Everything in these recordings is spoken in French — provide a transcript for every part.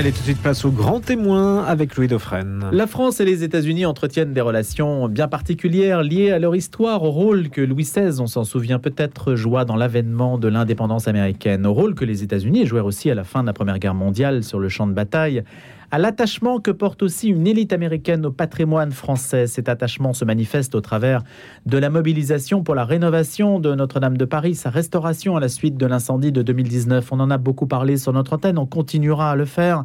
Allez, tout de suite, place au grand témoin avec Louis Dauphren. La France et les États-Unis entretiennent des relations bien particulières liées à leur histoire, au rôle que Louis XVI, on s'en souvient peut-être, joua dans l'avènement de l'indépendance américaine, au rôle que les États-Unis jouèrent aussi à la fin de la Première Guerre mondiale sur le champ de bataille à l'attachement que porte aussi une élite américaine au patrimoine français. Cet attachement se manifeste au travers de la mobilisation pour la rénovation de Notre-Dame de Paris, sa restauration à la suite de l'incendie de 2019. On en a beaucoup parlé sur notre antenne, on continuera à le faire.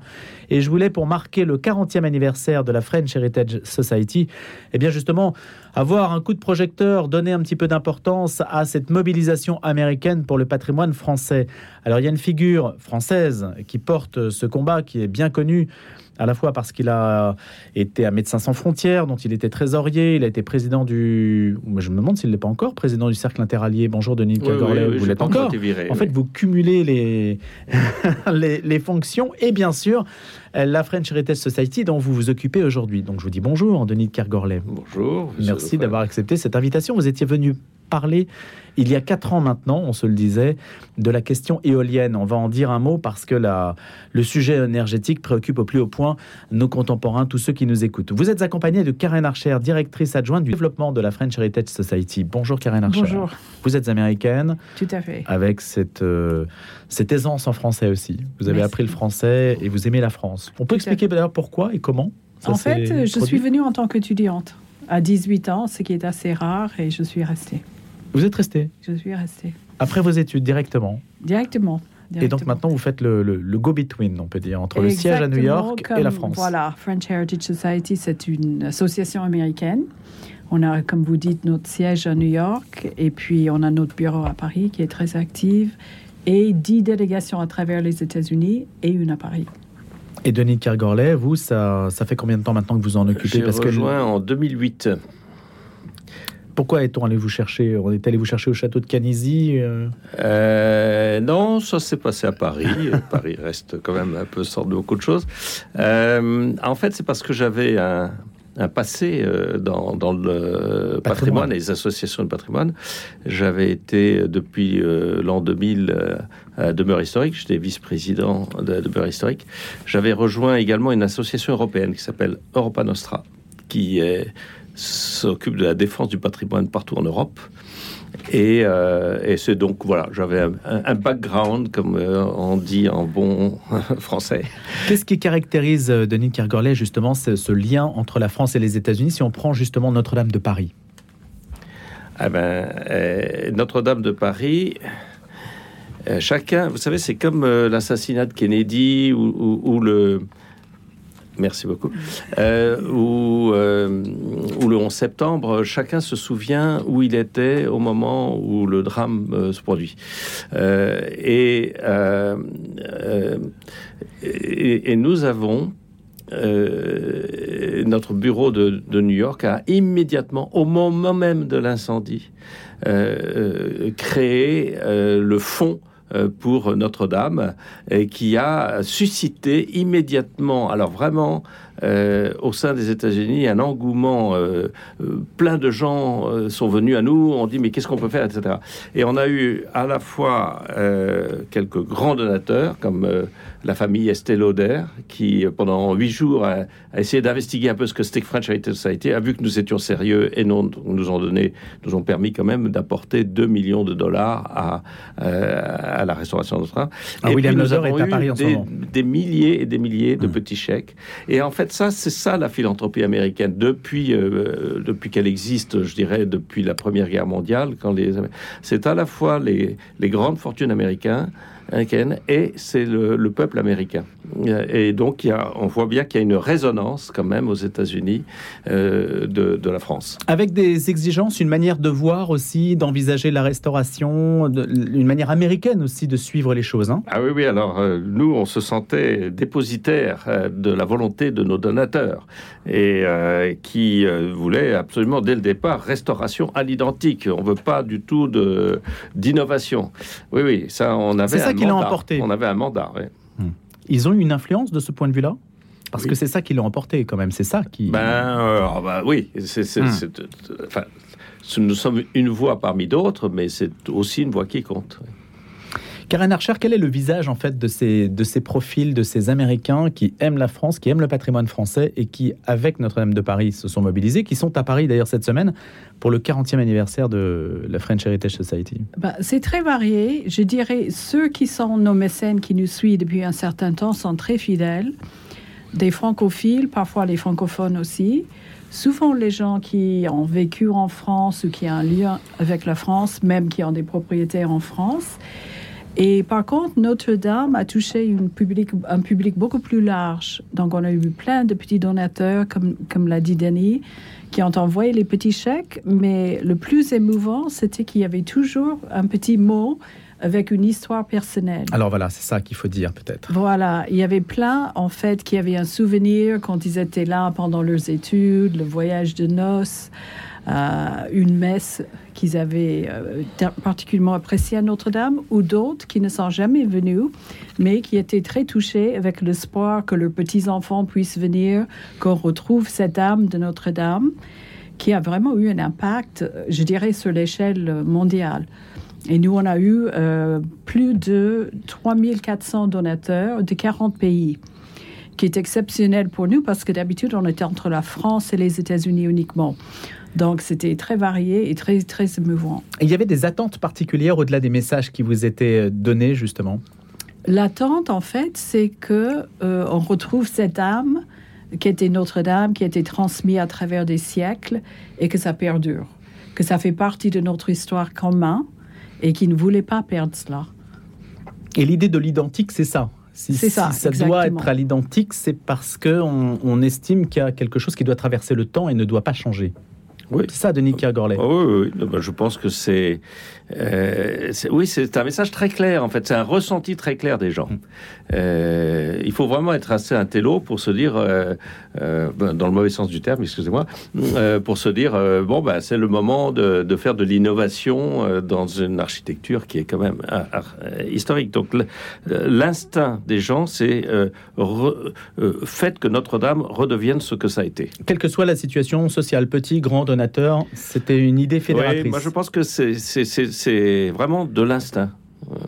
Et je voulais, pour marquer le 40e anniversaire de la French Heritage Society, eh bien justement, avoir un coup de projecteur, donner un petit peu d'importance à cette mobilisation américaine pour le patrimoine français. Alors il y a une figure française qui porte ce combat, qui est bien connue, à la fois parce qu'il a été à Médecins sans frontières, dont il était trésorier, il a été président du... Je me demande s'il n'est pas encore président du Cercle interallié. Bonjour Denis oui, vous l'êtes encore. en fait, vous cumulez les... les, fonctions et bien sûr la French Heritage Society dont vous vous occupez aujourd'hui. Donc je vous dis bonjour Denis de Kergorlet. Bonjour. Merci d'avoir accepté cette invitation. Vous étiez venu parler il y a quatre ans maintenant, on se le disait, de la question éolienne. On va en dire un mot parce que la, le sujet énergétique préoccupe au plus haut point nos contemporains, tous ceux qui nous écoutent. Vous êtes accompagné de Karen Archer, directrice adjointe du développement de la French Heritage Society. Bonjour Karen Archer. Bonjour. Vous êtes américaine. Tout à fait. Avec cette, euh, cette aisance en français aussi. Vous avez appris le français et vous aimez la France. On peut expliquer d'ailleurs pourquoi et comment En fait, je suis venue en tant qu'étudiante à 18 ans, ce qui est assez rare, et je suis restée. Vous êtes resté Je suis resté. Après vos études, directement Directement. Et donc maintenant, vous faites le, go-between, on peut dire, entre le siège à New York et la France. Voilà, French Heritage Society, c'est une association américaine. On a, comme vous dites, notre siège à New York et puis on a notre bureau à Paris qui est très active et dix délégations à travers les États-Unis et une à Paris. Et Denis Kergorlet, vous, ça, ça fait combien de temps maintenant que vous en occupez? J'ai rejoint en 2008. Pourquoi est-on allé vous chercher? On est allé vous chercher au château de Canisy euh? Euh, Non, ça s'est passé à Paris. Paris reste quand même un peu sort de beaucoup de choses. Euh, en fait, c'est parce que j'avais un, passé dans, le patrimoine. et les associations de patrimoine. J'avais été depuis l'an 2000 à Demeure Historique, j'étais vice-président de Demeure Historique. J'avais rejoint également une association européenne qui s'appelle Europa Nostra, qui est s'occupe de la défense du patrimoine partout en Europe. Et, euh, c'est donc, voilà, j'avais un, background, comme euh, on dit en bon français. Qu'est-ce qui caractérise, euh, Denis Kergorlet, justement, ce, lien entre la France et les États-Unis, si on prend justement Notre-Dame de Paris? Ah ben, Notre-Dame de Paris, chacun, vous savez, c'est comme l'assassinat de Kennedy ou le Merci beaucoup. Euh, euh, le 11 septembre, chacun se souvient où il était au moment où le drame euh, se produit. Et, nous avons notre bureau de, de, New York a immédiatement, au moment même de l'incendie, créé le fonds pour Notre-Dame, qui a suscité immédiatement, alors vraiment euh, au sein des États-Unis un engouement. Euh, plein de gens sont venus à nous, on dit mais qu'est-ce qu'on peut faire, etc. Et on a eu à la fois quelques grands donateurs comme la famille Estée Lauder, qui pendant huit jours a, essayé d'investiguer un peu ce que c'était French Heritage Society, a vu que nous étions sérieux et non, nous ont donné, nous ont permis quand même d'apporter 2 millions de dollars à, à la restauration de train. Ah, et William nous avons eu des, des, milliers et des milliers de mmh. petits chèques. Et en fait, ça, c'est ça la philanthropie américaine. Depuis, euh, depuis qu'elle existe, je dirais, depuis la Première Guerre mondiale, quand les, c'est à la fois les, les grandes fortunes américaines et c'est le, peuple américain. Et donc, il y a, on voit bien qu'il y a une résonance quand même aux États-Unis euh, de, la France. Avec des exigences, une manière de voir aussi, d'envisager la restauration, une manière américaine aussi de suivre les choses. Hein. ah oui, oui, alors euh, nous, on se sentait dépositaire euh, de la volonté de nos donateurs et qui voulaient absolument dès le départ restauration à l'identique. On veut pas du tout d'innovation. Oui, oui, ça, on avait qui l'ont emporté. On avait un mandat, hmm. Ils ont eu une influence de ce point de vue-là? Parce que c'est ça qui l'ont emporté quand même, c'est ça qui... Ben, euh, ah ben oui, c'est, hmm. enfin, nous sommes une voix parmi d'autres, mais c'est aussi une voix qui compte. Karen Archer, quel est le visage en fait de ces, de ces profils, de ces Américains qui aiment la France, qui aiment le patrimoine français et qui, avec Notre-Dame de Paris, se sont mobilisés, qui sont à Paris d'ailleurs cette semaine pour le 40e anniversaire de la French Heritage Society? Bah, C'est très varié. Je dirais ceux qui sont nos mécènes, qui nous suivent depuis un certain temps, sont très fidèles. Des francophiles, parfois les francophones aussi. Souvent les gens qui ont vécu en France ou qui ont un lien avec la France, même qui ont des propriétaires en France. Et par contre, Notre-Dame a touché un public beaucoup plus large. Donc, on a eu plein de petits donateurs, comme, comme l'a dit Denis, qui ont envoyé les petits chèques. Mais le plus émouvant, c'était qu'il y avait toujours un petit mot avec une histoire personnelle. Alors voilà, c'est ça qu'il faut dire peut-être. Voilà, il y avait plein en fait qui avaient un souvenir quand ils étaient là pendant leurs études, le voyage de noces, euh, une messe qu'ils avaient euh, particulièrement appréciée à Notre-Dame, ou d'autres qui ne sont jamais venus, mais qui étaient très touchés avec l'espoir que leurs petits-enfants puissent venir, qu'on retrouve cette âme de Notre-Dame, qui a vraiment eu un impact, je dirais, sur l'échelle mondiale. Et nous, on a eu euh, plus de 3400 donateurs de 40 pays, qui est exceptionnel pour nous parce que d'habitude, on était entre la France et les États-Unis uniquement. Donc, c'était très varié et très, très émouvant. il y avait des attentes particulières au-delà des messages qui vous étaient euh, donnés, justement? L'attente, en fait, c'est que euh, on retrouve cette âme qui était Notre-Dame, qui a été transmise à travers des siècles et que ça perdure, que ça fait partie de notre histoire commune et qui ne voulait pas perdre cela. Et l'idée de l'identique, c'est ça. Si, c'est ça. ça doit être à l'identique, c'est parce qu'on on estime qu'il y a quelque chose qui doit traverser le temps et ne doit pas changer. Oui. C'est ça, Denis Kergorlet. oui, oui, ben, je pense que c'est, euh, oui, c'est un message très clair. En fait, c'est un ressenti très clair des gens. Euh, il faut vraiment être assez intello pour se dire, euh, ben, dans le mauvais sens du terme, excusez-moi, pour se dire, bon, ben, c'est le moment de, de faire de l'innovation dans une architecture qui est quand même historique. Donc, l'instinct des gens, c'est fait que Notre-Dame redevienne ce que ça a été. Quelle que soit la situation sociale, petit, grand, c'était une idée fédératrice. Oui, moi je pense que c'est vraiment de l'instinct.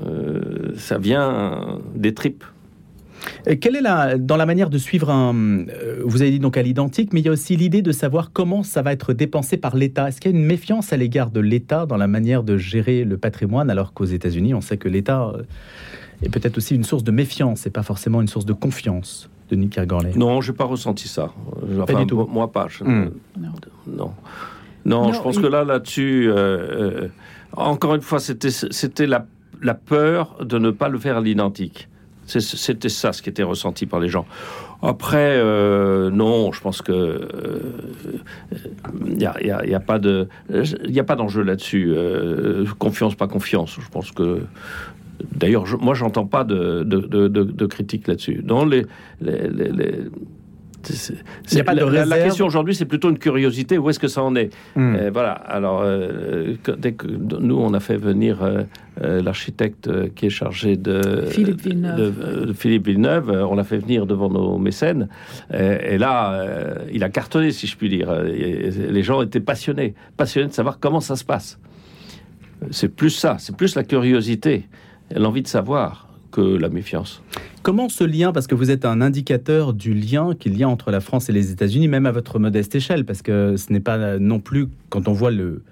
Euh, ça vient des tripes. quelle est la, dans la manière de suivre un, euh, vous avez dit donc à l'identique, mais il y a aussi l'idée de savoir comment ça va être dépensé par l'État. Est-ce qu'il y a une méfiance à l'égard de l'État dans la manière de gérer le patrimoine, alors qu'aux États-Unis, on sait que l'État euh, est peut-être aussi une source de méfiance et pas forcément une source de confiance? De Nick Gorley Non, j'ai pas ressenti ça. pas du tout. Moi, pas. Hmm. Non. non. je pense que là, là-dessus, encore une fois, c'était la la peur de ne pas le faire à l'identique. C'était ça ce qui était ressenti par les gens. Après, euh, non, je pense que il euh, n'y a, pas de, il a pas d'enjeu là-dessus. Euh, confiance, pas confiance. Je pense que D'ailleurs, moi, j'entends pas de, de, de, critique là-dessus. Dans les, les, il a pas de la, la, question aujourd'hui, c'est plutôt une curiosité. Où est-ce que ça en est hmm. euh, Voilà. Alors, euh, dès que nous, on a fait venir euh, l'architecte qui est chargé de Philippe Villeneuve, de, Philippe Villeneuve on l'a fait venir devant nos mécènes. et là, il a cartonné, si je puis dire. les gens étaient passionnés, passionnés de savoir comment ça se passe. C'est plus ça, c'est plus la curiosité, l'envie de savoir que la méfiance. Comment ce lien, parce que vous êtes un indicateur du lien qu'il y a entre la France et les États-Unis, même à votre modeste échelle, parce que ce n'est pas non plus, quand on voit le,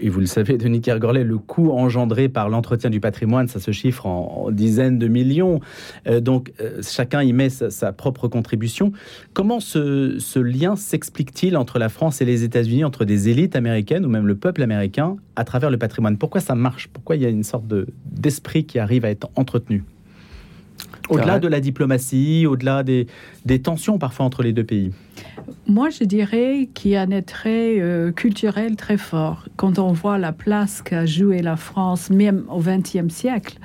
et vous le savez, Denis Kergorlet, le coût engendré par l'entretien du patrimoine, ça se chiffre en, dizaines de millions. Euh, donc, euh, chacun y met sa, propre contribution. Comment ce, ce lien s'explique-t-il entre la France et les États-Unis, entre des élites américaines ou même le peuple américain, à travers le patrimoine? Pourquoi ça marche? Pourquoi il y a une sorte d'esprit qui arrive à être entretenu? Au-delà de la diplomatie, au-delà des, tensions parfois entre les deux pays Moi, je dirais qu'il y a un attrait euh, culturel très fort. Quand on voit la place qu'a joué la France, même au XXe siècle,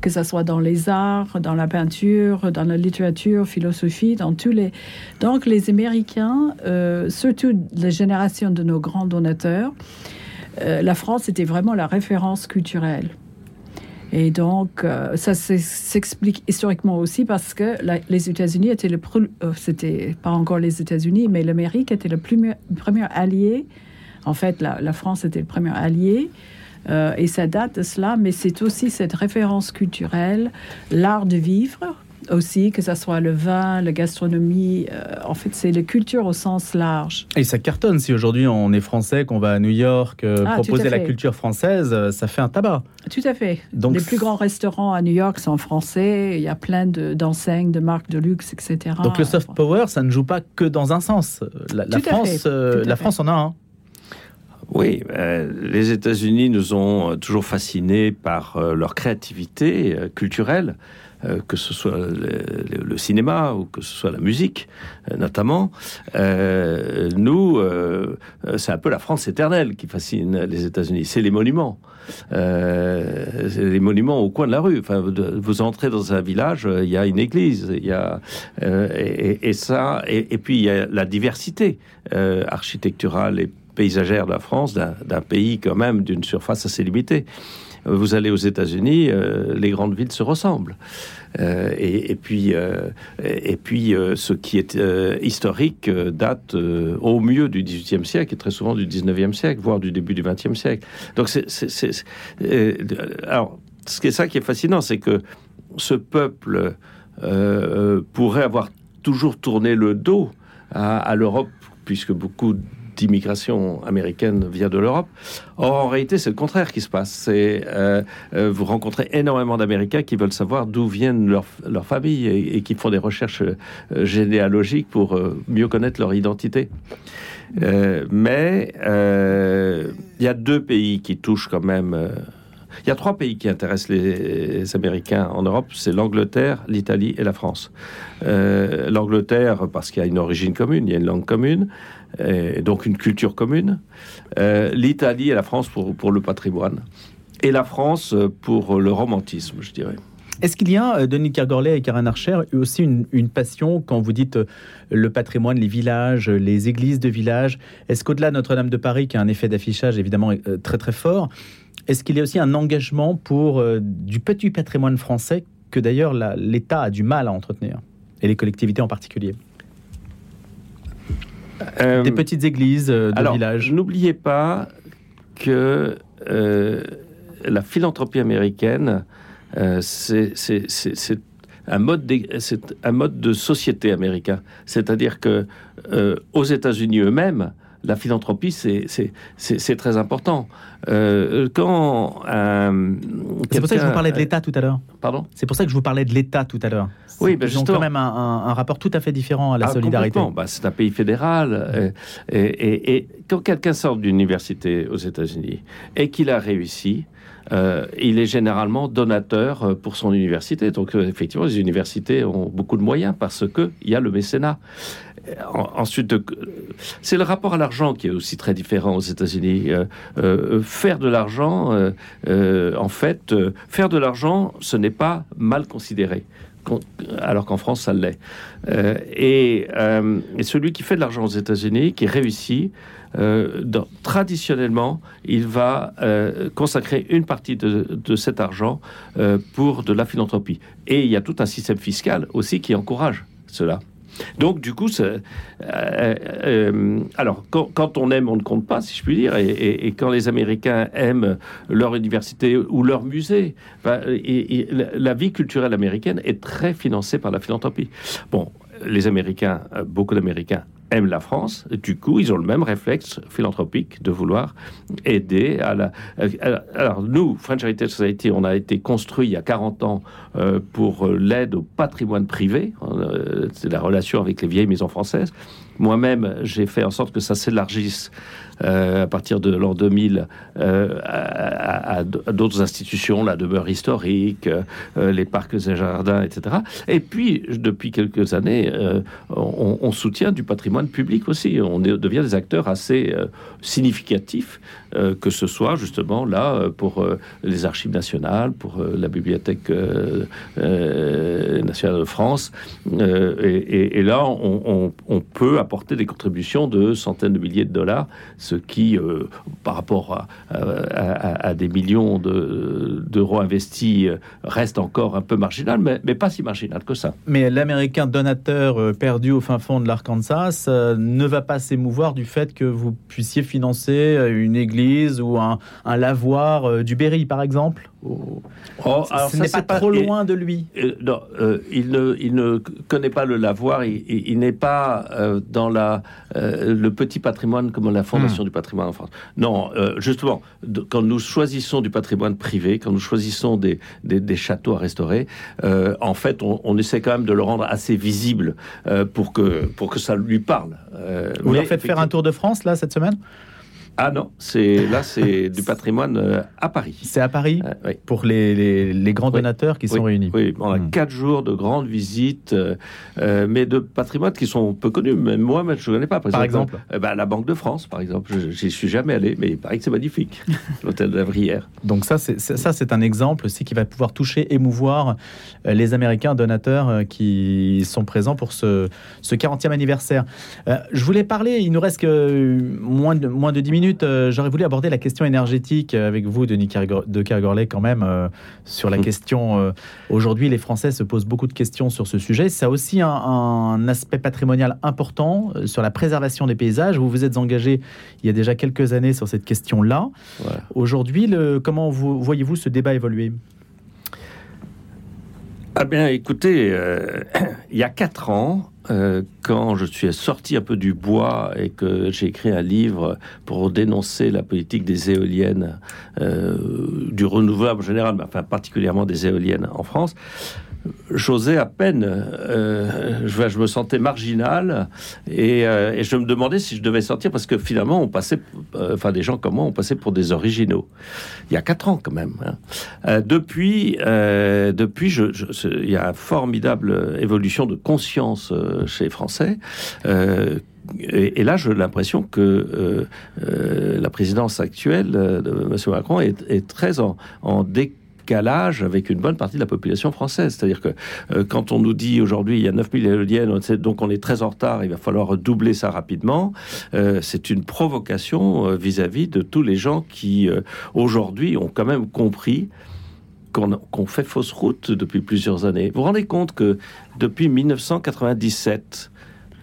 que ce soit dans les arts, dans la peinture, dans la littérature, philosophie, dans tous les... Donc les Américains, euh, surtout les générations de nos grands donateurs, euh, la France était vraiment la référence culturelle. Et donc, euh, ça s'explique historiquement aussi parce que les États-Unis étaient le euh, c'était pas encore les États-Unis, mais l'Amérique était le premier, allié. En fait, la, France était le premier allié Euh, et ça date de cela, mais c'est aussi cette référence culturelle, l'art de vivre aussi, que ce soit le vin, la gastronomie. euh, en fait, c'est la culture au sens large. Et ça cartonne. Si aujourd'hui on est français, qu'on va à New York euh, Ah, proposer la culture française, euh, ça fait un tabac. Tout à fait. Donc, les plus grands restaurants à New York sont français. Il y a plein de- d'enseignes, de, marques de luxe, etc. Donc le soft power, ça ne joue pas que dans un sens. La, France, euh, la fait. France en a un. Oui, euh, les États-Unis nous ont toujours fascinés par euh, leur créativité euh, culturelle, euh, que ce soit le, cinéma ou que ce soit la musique, euh, notamment. Euh, nous, c'est un peu la France éternelle qui fascine les États-Unis. C'est les monuments. C'est les monuments au coin de la rue. Enfin, vous, entrez dans un village, il y a une église, y a et, ça, et, puis il y a la diversité architecturale et paysagère de la France, d'un pays quand même d'une surface assez limitée. Vous allez aux États-Unis, euh, les grandes villes se ressemblent. Euh, et, puis, euh, et, puis ce qui est historique date au mieux du XVIIIe siècle et très souvent du XIXe siècle, voire du début du XXe siècle. Donc, c'est, alors, ce qui est ça qui est fascinant, c'est que ce peuple pourrait avoir toujours tourné le dos à, à l'Europe, puisque beaucoup d'immigration américaine vient de l'Europe. Or, en réalité, c'est le contraire qui se passe. Euh, euh, vous rencontrez énormément d'Américains qui veulent savoir d'où viennent leurs leur familles et, qui font des recherches euh, généalogiques pour mieux connaître leur identité. Mais il y a deux pays qui touchent quand même. Il y a trois pays qui intéressent les, Américains en Europe, c'est l'Angleterre, l'Italie et la France. Euh, L'Angleterre parce qu'il y a une origine commune, il y a une langue commune, et donc une culture commune. Euh, L'Italie et la France pour, le patrimoine. Et la France pour le romantisme, je dirais. Est-ce qu'il y a, euh, Denis Kergorlet et Karen Archer, aussi une, passion quand vous dites le patrimoine, les villages, les églises de villages? Est-ce qu'au-delà de Notre-Dame de Paris, qui a un effet d'affichage évidemment très très fort, est-ce qu'il y a aussi un engagement pour euh, du petit patrimoine français que d'ailleurs l'État a du mal à entretenir? Et les collectivités en particulier? Euh, Des petites églises euh, de Alors, villages. n'oubliez pas que euh, la philanthropie américaine, euh, c'est un mode, c'est un mode de société américain. C'est-à-dire que aux États-Unis eux-mêmes, la philanthropie, c'est très important. Euh, quand un- C'est pour ça que je vous parlais de l'État tout à l'heure. Pardon? C'est pour ça que je vous parlais de l'État tout à l'heure. Oui, ben Ils ont justement. quand même un, un- un rapport tout à fait différent à la Ah, solidarité. Bah, c'est un pays fédéral. euh, et, et- et quand quelqu'un sort d'une université aux États-Unis et qu'il a réussi, euh, il est généralement donateur euh, pour son université. Donc, euh, effectivement, les universités ont beaucoup de moyens parce qu'il y a le mécénat. En- ensuite, c'est le rapport à l'argent qui est aussi très différent aux États-Unis. Faire de l'argent, en fait, faire de l'argent, ce n'est pas mal considéré. Con- Alors qu'en France, ça l'est. Et, et celui qui fait de l'argent aux États-Unis, qui réussit, euh, traditionnellement, il va euh, consacrer une partie de, cet argent euh, pour de la philanthropie. Et il y a tout un système fiscal aussi qui encourage cela. Donc, du coup, alors, quand, on aime, on ne compte pas, si je puis dire, et, quand les Américains aiment leur université ou leur musée, ben, la- vie culturelle américaine est très financée par la philanthropie. Bon, les Américains, beaucoup d'Américains aiment la France, du coup, ils ont le même réflexe philanthropique de vouloir aider à la... Alors, nous, French Heritage Society, on a été construit il y a 40 ans euh, pour euh, l'aide au patrimoine privé. Euh, C'est la relation avec les vieilles maisons françaises. Moi-même, j'ai fait en sorte que ça s'élargisse à partir de l'an 2000 euh, à, d'autres institutions, la demeure historique, les parcs et jardins, etc. Et puis, depuis quelques années, on soutient du patrimoine public aussi. On devient des acteurs assez euh, significatifs, euh, que ce soit justement là euh, pour les archives nationales, pour la bibliothèque nationale de France. Et, là, on, peut apporter des contributions de centaines de milliers de dollars, ce qui, par rapport à, des millions de- d'euros investis, reste encore un peu marginal, mais, mais pas si marginal que ça. Mais l'Américain donateur perdu au fin fond de l'Arkansas euh, ne va pas s'émouvoir du fait que vous puissiez financer euh, une église ou un, lavoir euh, du Berry, par exemple? Oh, alors Ce n'est pas trop loin de lui. Euh, non, euh, il, ne, il ne connaît pas le lavoir, il, n'est pas euh, dans la, euh, le petit patrimoine comme la Fondation du patrimoine en France. Non, justement, de- quand nous choisissons du patrimoine privé, quand nous choisissons des, des, des châteaux à restaurer, en fait, on, on essaie quand même de le rendre assez visible pour, que, pour que ça lui parle. Vous leur faites faire un tour de France, là, cette semaine? Ah non, c'est là, c'est du patrimoine euh, à Paris. C'est à Paris Euh, oui. pour les, les- les grands Oui. donateurs qui sont oui, réunis. Oui, on a Hmm. quatre jours de grandes visites, euh, mais de patrimoine qui sont peu connus. Même moi, même, je ne connais pas. Par exemple euh, bah, la Banque de France, par exemple. Je J'y suis jamais allé, mais il paraît que c'est magnifique. L'hôtel de la Vrière. Donc ça, c'est ça, c'est un exemple aussi qui va pouvoir toucher, émouvoir les Américains donateurs qui sont présents pour ce, ce 40e anniversaire. Je voulais parler, il nous reste que moins de, moins de 10 minutes, euh, j'aurais voulu aborder la question énergétique avec vous, Denis Kergor- de Kergorley, quand même, euh, sur la question. euh, Aujourd'hui, les Français se posent beaucoup de questions sur ce sujet. Ça a aussi un, un aspect patrimonial important euh, sur la préservation des paysages. Vous vous êtes engagé il y a déjà quelques années sur cette question-là. Voilà. Aujourd'hui, comment vous, voyez-vous ce débat évoluer? Ah bien, écoutez, euh, il y a quatre ans, euh, quand je suis sorti un peu du bois et que j'ai écrit un livre pour dénoncer la politique des éoliennes, euh, du renouvelable en général, mais enfin particulièrement des éoliennes en France, j'osais à peine, euh, je, me sentais marginal et, euh, et je me demandais si je devais sortir parce que finalement on passait, euh, enfin des gens comme moi, on passait pour des originaux. Il y a quatre ans quand même. hein. Depuis, depuis, il y a une formidable évolution de conscience chez les Français. Et, là, j'ai l'impression que la présidence actuelle de M. Macron est, est très en, en décalage avec une bonne partie de la population française. C'est-à-dire que euh, quand on nous dit aujourd'hui il y a 9000 éoliennes, donc on est très en retard, il va falloir doubler ça rapidement, euh, c'est une provocation euh, vis-à-vis de tous les gens qui aujourd'hui ont quand même compris qu'on fait fausse route depuis plusieurs années. Vous vous rendez compte que depuis 1997,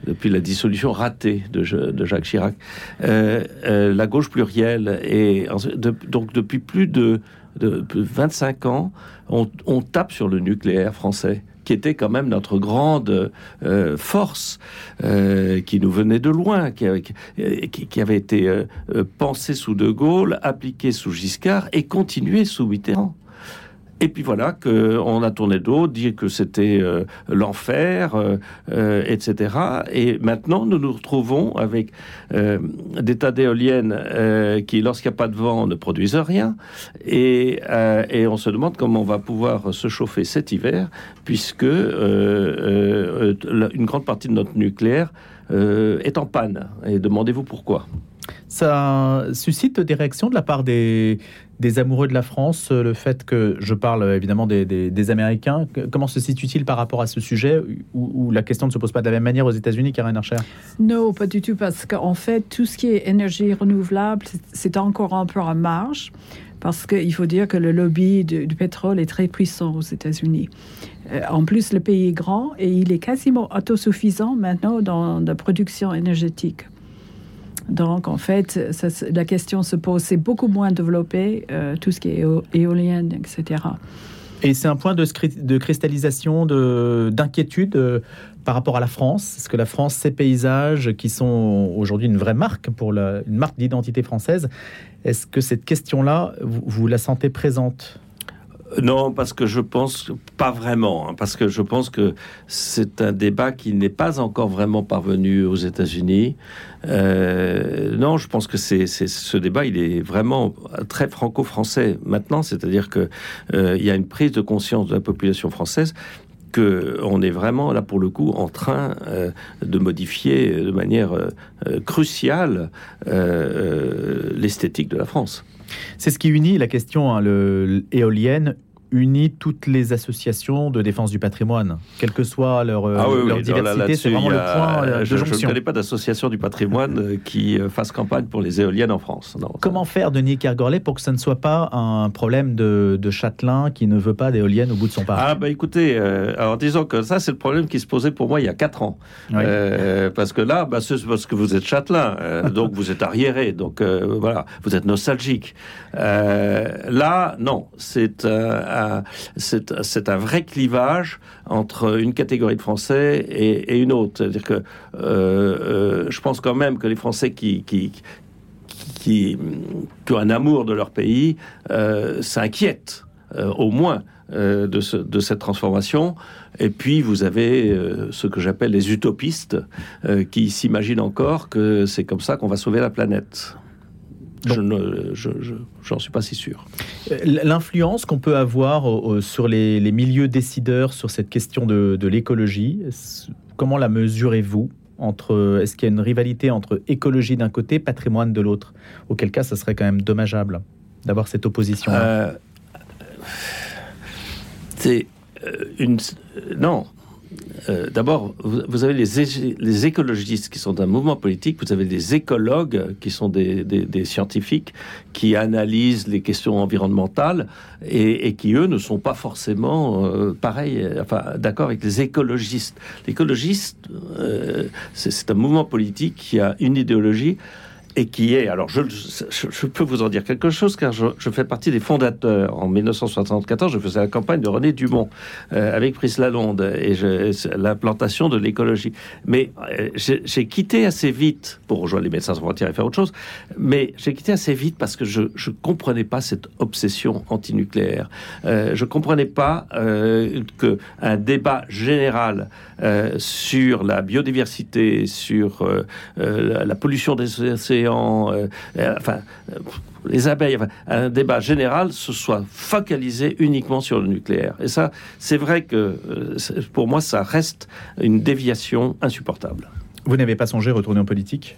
depuis la dissolution ratée de, Jacques Chirac, la gauche plurielle et donc depuis plus de, de 25 ans, on, tape sur le nucléaire français qui était quand même notre grande euh, force, euh, qui nous venait de loin, qui, avait- été euh, euh, pensé sous De Gaulle, appliqué sous Giscard et continué sous Mitterrand. Et puis voilà que on a tourné le dos, dit que c'était euh, l'enfer, euh, euh, etc. Et maintenant, nous nous retrouvons avec des tas d'éoliennes qui, lorsqu'il n'y a pas de vent, ne produisent rien. Et, on se demande comment on va pouvoir se chauffer cet hiver, puisque une grande partie de notre nucléaire est en panne. Et demandez-vous pourquoi. Ça suscite des réactions de la part des, amoureux de la France, euh, le fait que je parle euh, évidemment des, Américains. Comment se situe-t-il par rapport à ce sujet où, la question ne se pose pas de la même manière aux États-Unis, Karen Archer? Non, pas du tout, parce qu'en fait, tout ce qui est énergie renouvelable, c'est- encore un peu en marge, parce qu'il faut dire que le lobby du, du pétrole est très puissant aux États-Unis. Euh, en plus, le pays est grand et il est quasiment autosuffisant maintenant dans la production énergétique. Donc, en fait, la question se pose, c'est beaucoup moins développé, euh, tout ce qui est éo- etc. Et c'est un point de, cristallisation, de- d'inquiétude euh, par rapport à la France. Est-ce que la France, ses paysages, qui sont aujourd'hui une vraie marque, pour une marque d'identité française, est-ce que cette question-là, vous la sentez présente? Non, parce que je pense pas vraiment, hein, parce que je pense que c'est un débat qui n'est pas encore vraiment parvenu aux États-Unis. Euh, non, je pense que c'est ce débat, il est vraiment très franco-français maintenant, c'est-à-dire que euh, y a une prise de conscience de la population française que on est vraiment là pour le coup en train euh, de modifier de manière cruciale l'esthétique de la France. C'est ce qui unit la question hein, l'éolienne unit toutes les associations de défense du patrimoine, quelle que soit leur, euh, Ah oui, leur là, diversité. C'est vraiment le point euh, de Je ne connais pas d'association du patrimoine euh, qui fasse campagne pour les éoliennes en France. Non, ça- Comment faire, Denis Kergorlet, pour que ce ne soit pas un problème de, de châtelain qui ne veut pas d'éoliennes au bout de son parc? Ah bah écoutez, euh, alors disons que ça c'est le problème qui se posait pour moi il y a quatre ans. Oui. Euh, parce que là, bah, c'est parce que vous êtes châtelain, euh, donc vous êtes arriéré, donc voilà, vous êtes nostalgique. Là, non, c'est un, c'est un vrai clivage entre une catégorie de Français et, une autre. C'est-à-dire que euh, euh, je pense quand même que les Français qui, ont un amour de leur pays euh, s'inquiètent au moins de, ce- de cette transformation. Et puis vous avez ce que j'appelle les utopistes qui s'imaginent encore que c'est comme ça qu'on va sauver la planète. Je ne, je, je- suis pas si sûr. Euh, L'influence qu'on peut avoir euh, euh, sur les, les milieux décideurs sur cette question de, de l'écologie, comment la mesurez-vous entre, Est-ce qu'il y a une rivalité entre écologie d'un côté, patrimoine de l'autre? Auquel cas, ça serait quand même dommageable d'avoir cette opposition. Euh, c'est une. Non. Euh, D'abord, vous, avez les, écologistes qui sont un mouvement politique, vous avez des écologues qui sont des, scientifiques qui analysent les questions environnementales et, qui, eux, ne sont pas forcément euh, pareils, euh, enfin, d'accord avec les écologistes. L'écologiste, c'est un mouvement politique qui a une idéologie et qui est, alors je, je, je peux vous en dire quelque chose car je, je fais partie des fondateurs. En 1974, je faisais la campagne de René Dumont euh, avec Brice Lalonde et l'implantation de l'écologie. Mais euh, j'ai quitté assez vite pour rejoindre les médecins sans frontières et faire autre chose. Mais j'ai quitté assez vite parce que je je comprenais pas cette obsession antinucléaire. Euh, je comprenais pas euh, que un débat général sur la biodiversité, sur euh, euh, la, pollution des océans, euh, euh, enfin euh, les abeilles, un débat général se soit focalisé uniquement sur le nucléaire. Et ça, c'est vrai que euh, pour moi, ça reste une déviation insupportable. Vous n'avez pas songé retourner en politique?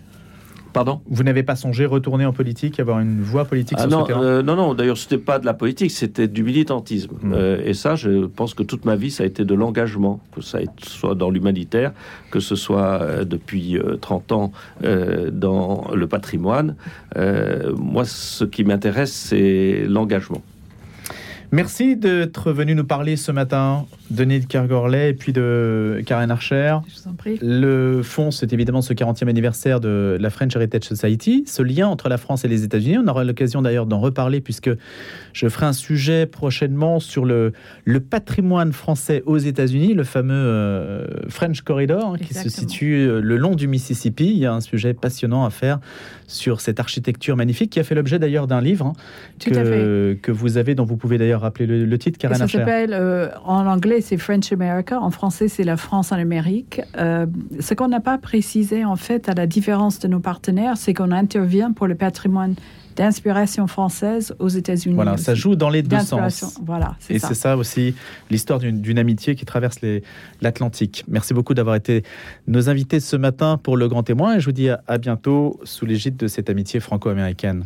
Pardon Vous n'avez pas songé retourner en politique, avoir une voie politique Ah sur non, ce terrain euh, non, non, d'ailleurs, c'était pas de la politique, c'était du militantisme. Mm. Euh, et ça, je pense que toute ma vie, ça a été de l'engagement, que ça soit dans l'humanitaire, que ce soit euh, depuis euh, 30 ans dans le patrimoine. Moi, ce qui m'intéresse, c'est l'engagement. Merci d'être venu nous parler ce matin, Denis de Kergorlet et puis de Karen Archer. Je vous en prie. Le fond, c'est évidemment ce 40e anniversaire de la French Heritage Society, ce lien entre la France et les États-Unis. On aura l'occasion d'ailleurs d'en reparler puisque je ferai un sujet prochainement sur le, le patrimoine français aux États-Unis, le fameux euh, French Corridor hein, qui se situe euh, le long du Mississippi. Il y a un sujet passionnant à faire sur cette architecture magnifique qui a fait l'objet d'ailleurs d'un livre hein, que vous avez, dont vous pouvez d'ailleurs rappeler le, le titre, Karen ça s'appelle, euh, en anglais, c'est French America. En français, c'est la France en Amérique. Euh, ce qu'on n'a pas précisé, en fait, à la différence de nos partenaires, c'est qu'on intervient pour le patrimoine d'inspiration française aux États-Unis. Voilà, ça joue dans les deux sens. Voilà, Et c'est ça aussi l'histoire d'une amitié qui traverse l'Atlantique. Merci beaucoup d'avoir été nos invités ce matin pour le Grand Témoin et je vous dis à, à bientôt sous l'égide de cette amitié franco-américaine.